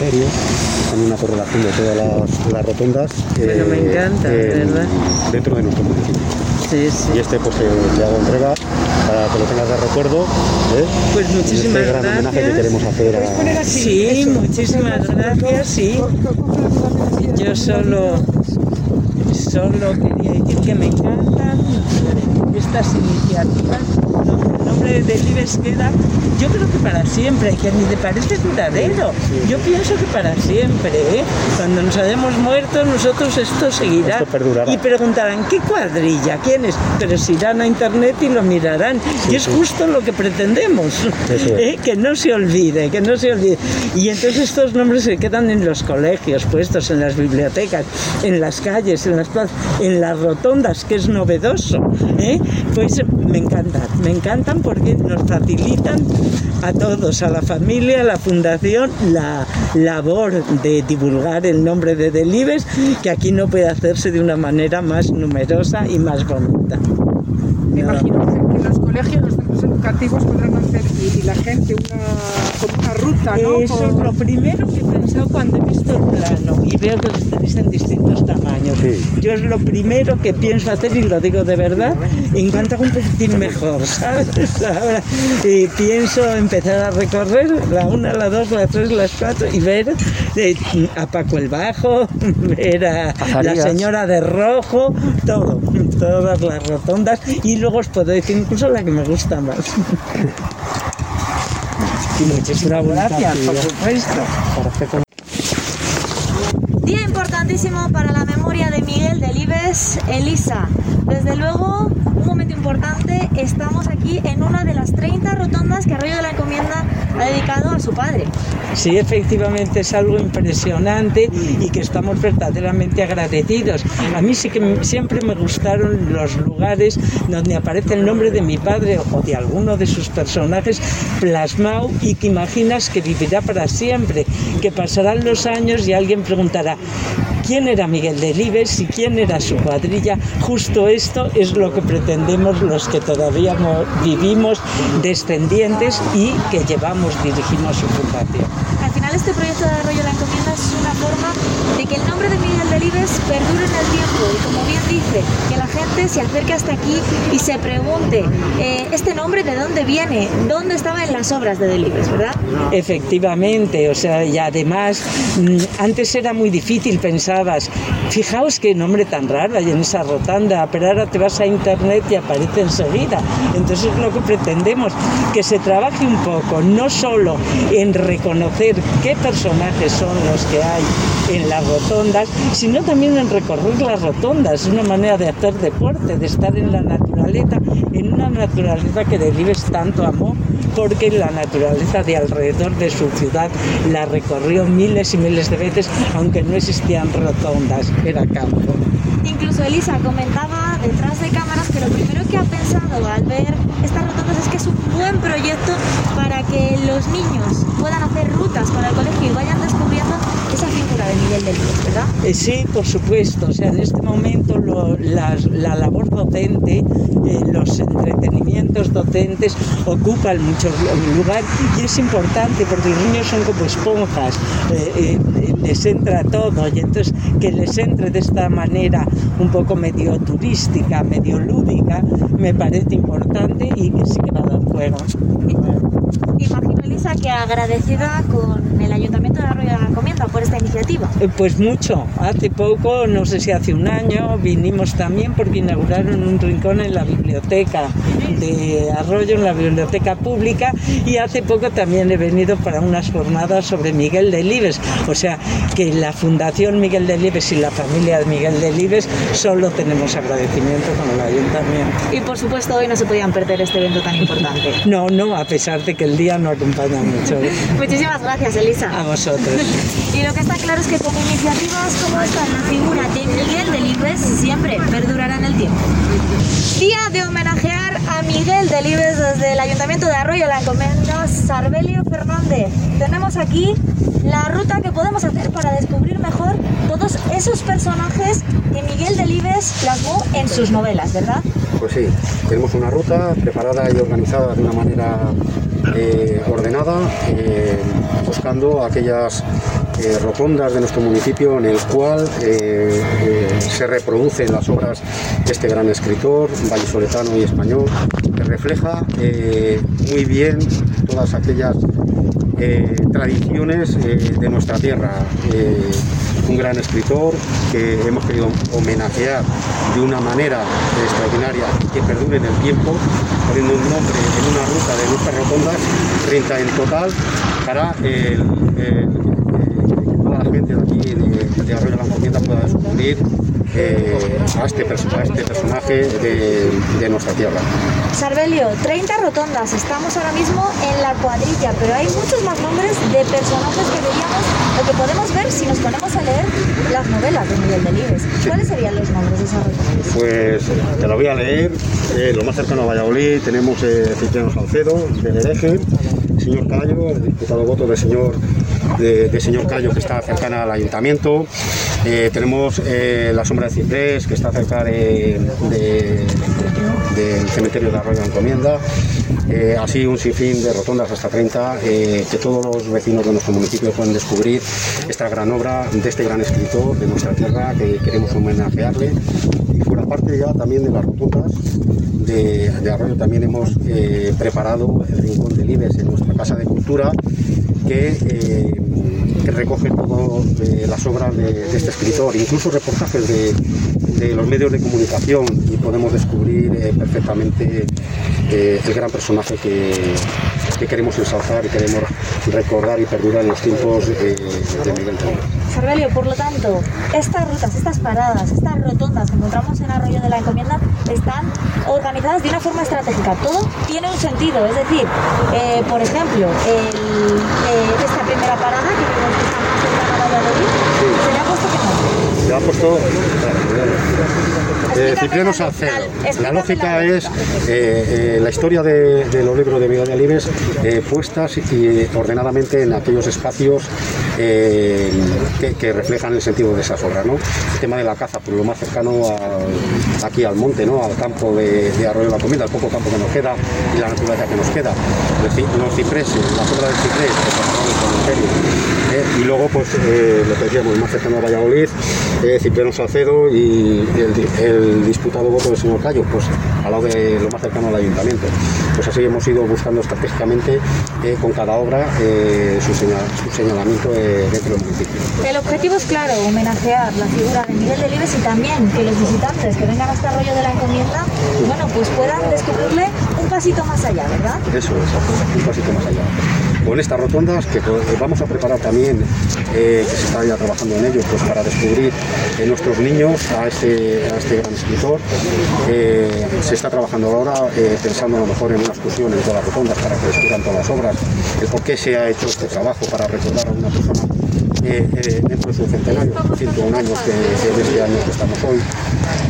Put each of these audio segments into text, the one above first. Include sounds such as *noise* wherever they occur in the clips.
también una correlación de todas las, rotondas. Pero me encanta, ¿verdad? Dentro de nuestro municipio. Sí, sí. Y este pues eh, te hago entrega para que lo tengas de recuerdo. ¿eh? Pues muchísimas este gran gracias. homenaje que queremos hacer a... Sí, muchísimas gracias, sí. Yo solo, solo quería decir que me encantan estas iniciativas. El nombre de Libes queda, yo creo que para siempre, que ni te parece duradero. Yo pienso que para siempre, ¿eh? Cuando nos hayamos muerto, nosotros esto seguirá. Esto perdurará. Y preguntarán, ¿qué cuadrilla? ¿Quién es? Pero se irán a internet y lo mirarán. y es sí. justo lo que pretendemos. ¿eh? Que no se olvide, que no se olvide. Y entonces estos nombres se quedan en los colegios, puestos en las bibliotecas, en las calles, en las plazas, en las rotondas, que es novedoso. ¿eh? Pues me encantan, me encantan porque nos facilitan a todos, a la familia, a la fundación, la labor de divulgar el nombre de Delibes, que aquí no puede hacerse de una manera más numerosa y más bonita. Me imagino que en los colegios, los centros educativos podrán hacer y, y la gente una, como una ruta, ¿no? Eso es lo primero que he pensado cuando he visto el plano y veo que los tenéis en distintos tamaños. Sí. Yo es lo primero que pienso hacer y lo digo de verdad, en cuanto un poquitín mejor, *laughs* ¿sabes? Ahora, eh, pienso empezar a recorrer la una, la dos, la tres, las cuatro y ver eh, a Paco el Bajo, *laughs* ver a la señora de rojo, todo, todas las rotondas y luego os puedo decir incluso la que me gusta más. *laughs* Y muchísimas gracias, por supuesto. para hacer con- Día importantísimo para la memoria de Miguel Delibes, Elisa. Desde luego, importante, estamos aquí en una de las 30 rotondas que Arroyo de la Encomienda ha dedicado a su padre. Sí, efectivamente es algo impresionante y que estamos verdaderamente agradecidos. A mí sí que siempre me gustaron los lugares donde aparece el nombre de mi padre o de alguno de sus personajes plasmado y que imaginas que vivirá para siempre, que pasarán los años y alguien preguntará, ¿quién era Miguel Delibes y quién era su cuadrilla? Justo esto es lo que pretendemos los que todavía mo- vivimos descendientes y que llevamos, dirigimos su fundación. Al final este proyecto de Arroyo la Encomienda es forma de que el nombre de Miguel Delibes perdure en el tiempo y como bien dice, que la gente se acerque hasta aquí y se pregunte, eh, ¿este nombre de dónde viene? ¿Dónde estaba en las obras de Delibes, verdad? Efectivamente, o sea, y además, mm, antes era muy difícil, pensabas, fijaos qué nombre tan raro hay en esa rotanda, pero ahora te vas a internet y aparece enseguida. Entonces es lo que pretendemos, que se trabaje un poco, no solo en reconocer qué personajes son los que hay en las rotondas, sino también en recorrer las rotondas, una manera de hacer deporte, de estar en la naturaleza, en una naturaleza que Delibes tanto amó, porque la naturaleza de alrededor de su ciudad la recorrió miles y miles de veces, aunque no existían rotondas, era campo. Incluso Elisa comentaba detrás de cámaras que lo primero que ha pensado al ver estas rotondas es que es un buen proyecto para que los niños puedan hacer rutas con el colegio y vayan descubriendo esa figura de Miguel Delibes, ¿verdad? Eh, Sí, por supuesto. O sea, en este momento lo- las- la labor docente, eh, los entretenimientos docentes ocupan mucho lu- lugar y es importante porque los niños son como esponjas, eh, eh, les entra todo y entonces que les entre de esta manera un poco medio turística, medio lúdica, me parece importante y que sí que va a dar juego. Imagino, Elisa, que agradecida con el Ayuntamiento de Arroyo de la Encomienda por esta iniciativa. Eh, Pues mucho. Hace poco, no sé si hace un año, vinimos también porque inauguraron un rincón en la biblioteca de Arroyo, en la biblioteca pública, y hace poco también he venido para unas jornadas sobre Miguel Delibes. O sea, que la Fundación Miguel Delibes y la familia de Miguel Delibes solo tenemos agradecimiento con el ayuntamiento. Y por supuesto, hoy no se podían perder este evento tan importante. No, no, a pesar de que el día no acompaña mucho. ¿eh? *laughs* Muchísimas gracias, Elisa. A vosotros. Y lo que está claro es que con iniciativas como esta, la figura de Miguel Delibes siempre perdurará en el tiempo. Día de homenajear a Miguel Delibes desde el Ayuntamiento de Arroyo la Encomienda Sarbelio Fernández. Tenemos aquí la ruta que podemos hacer para descubrir mejor todos esos personajes que Miguel Delibes plasmó en sus novelas, ¿verdad? Pues sí, tenemos una ruta preparada y organizada de una manera eh, ordenada, eh, buscando aquellas eh, rotondas de nuestro municipio en el cual eh, se reproducen las obras de este gran escritor, vallisoletano y español, que refleja muy bien todas aquellas tradiciones de nuestra tierra. Eh, un gran escritor que hemos querido homenajear de una manera extraordinaria y que perdure en el tiempo, poniendo un nombre en una ruta de nuestras rotondas, 30 en total, para el, toda la gente de aquí de, de Arroyo de la Encomienda pueda descubrir eh, a, este, a este personaje de, de nuestra tierra. Sarbelio, 30 rotondas. Estamos ahora mismo en la cuadrilla, pero hay muchos más nombres de personajes que veríamos o que podemos ver si nos ponemos a leer las novelas de Miguel Delibes. ¿Cuáles serían los nombres de esas rotondas? Pues te lo voy a leer. Eh, lo más cercano a Valladolid tenemos eh, Cipriano Salcedo, del hereje, señor Cayo, el diputado voto del señor, de, señor Cayo que está cercana al ayuntamiento. Eh, tenemos eh, la sombra de Ciprés que está cerca de- de- del cementerio de Arroyo de Encomienda. Eh, así un sinfín de rotondas hasta 30 eh, que todos los vecinos de nuestro municipio pueden descubrir esta gran obra de este gran escritor de nuestra tierra que queremos homenajearle y fuera parte ya también de las rotondas de, de Arroyo también hemos eh, preparado el rincón del Libes en nuestra casa de cultura que, eh, recoge todas las obras de, de este escritor, incluso reportajes de, de los medios de comunicación y podemos descubrir eh, perfectamente eh, el gran personaje que, que queremos ensalzar y queremos recordar y perdurar en los tiempos eh, de Miguel. Sarbelio, por lo tanto, estas rutas, estas paradas, estas rotondas que encontramos en Arroyo de la Encomienda están organizadas de una forma estratégica. Todo tiene un sentido, es decir, eh, por ejemplo, eh, esta primera parada que vemos que está más cercana a Valladolid, se le ha puesto que no. Le ha puesto eh, Cipriano la- Salcedo. la- La lógica la es eh, eh, la historia de, de los libros de Miguel de Alibes eh, puestas y ordenadamente en aquellos espacios eh, que, que reflejan el sentido de esas obras. ¿no? El tema de la caza, por lo más cercano aquí al monte, ¿no? al campo de, de Arroyo de la Comida, el poco campo que nos queda y la naturaleza que nos queda. Los ci- Los cipreses, la sombra del ciprés, que en el. Eh, y luego, pues, eh, lo que decíamos, más cercano a Valladolid, Cipriano Salcedo y el, di- el disputado voto del señor Cayo, pues al lado de lo más cercano al ayuntamiento. Pues así hemos ido buscando estratégicamente eh, con cada obra eh, su, señal- su señalamiento eh, dentro del municipio. El objetivo es claro, homenajear la figura de Miguel Delibes y también que los visitantes que vengan a este arroyo de la encomienda, bueno, pues puedan descubrirle un pasito más allá, ¿verdad? Eso es, un pasito más allá. Con estas rotondas que pues, vamos a preparar también, eh, que se está ya trabajando en ello, pues para descubrir en nuestros niños a este, a este gran escritor. Eh, se está trabajando ahora eh, pensando a lo mejor en una excursión en todas las rotondas para que descubran todas las obras, el por qué se ha hecho este trabajo para recordar a una persona eh, eh, dentro de su centenario, 101 años que, de este año que estamos hoy.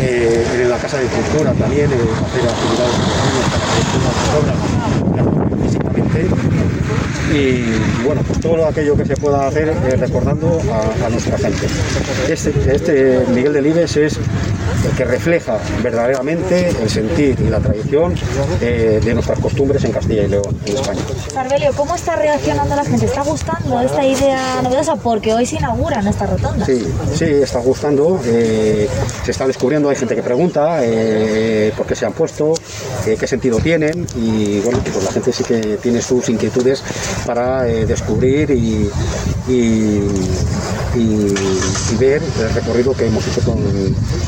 Eh, en la Casa de Cultura también, eh, hacer actividades para que las obras y bueno, pues todo aquello que se pueda hacer eh, recordando a, nuestra gente. Este, este Miguel Delibes es que refleja verdaderamente el sentir y la tradición eh, de nuestras costumbres en Castilla y León, en España. Sarbelio, ¿cómo está reaccionando la gente? ¿Está gustando esta idea novedosa? Porque hoy se inauguran estas rotondas. Sí, sí, está gustando, eh, se está descubriendo, hay gente que pregunta eh, por qué se han puesto, qué sentido tienen y bueno, pues la gente sí que tiene sus inquietudes para descubrir y, y- y- y ver el recorrido que hemos hecho con,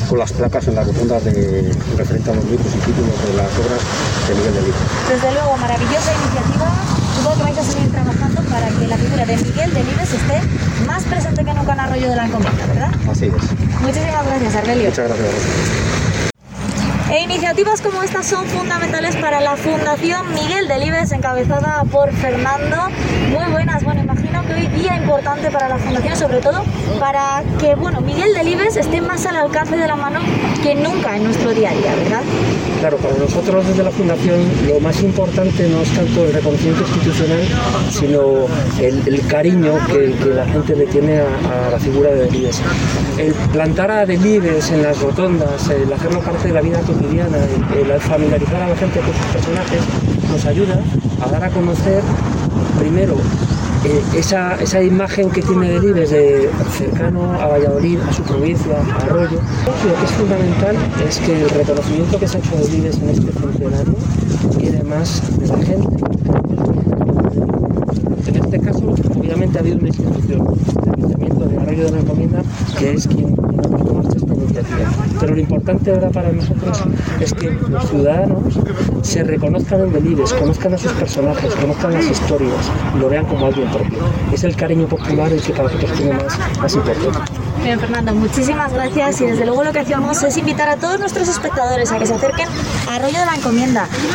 con las placas en las rotondas de referente a los libros y títulos de las obras de Miguel de Libro. Desde luego, maravillosa iniciativa. Supongo que vais a seguir trabajando para que la figura de Miguel Delibes esté más presente que nunca en Arroyo de la Encomienda, ¿verdad? Así es. Muchísimas gracias, Arbelio. Muchas gracias a vosotros. E iniciativas como estas son fundamentales para la Fundación Miguel Delibes, encabezada por Fernando. Muy buenas, bueno, imagino que hoy día importante para la Fundación, sobre todo para que, bueno, Miguel Delibes esté más al alcance de la mano que nunca en nuestro día a día, ¿verdad? Claro, para nosotros desde la Fundación lo más importante no es tanto el reconocimiento institucional, sino el, cariño que, que la gente le tiene a, a la figura de Delibes. El plantar a Delibes en las rotondas, el hacerlo parte de la vida cotidiana cotidiana, el, familiarizar a la gente con sus personajes, nos ayuda a dar a conocer primero eh, esa, esa, imagen que tiene Delibes de cercano a Valladolid, a su provincia, a Arroyo. Lo que es fundamental es que el reconocimiento que se ha hecho de Delibes en este centenario viene más de la gente. En este caso, obviamente ha habido una institución, el Ayuntamiento de Arroyo de la Encomienda, que es quien ha puesto más esta Pero lo importante ahora para nosotros es que los ciudadanos se reconozcan en Delibes, conozcan a sus personajes, conozcan las historias, lo vean como alguien propio. Es el cariño popular el que para nosotros tiene más, más importante. Bien, Fernando, muchísimas gracias y desde luego lo que hacemos es invitar a todos nuestros espectadores a que se acerquen a Arroyo de la Encomienda,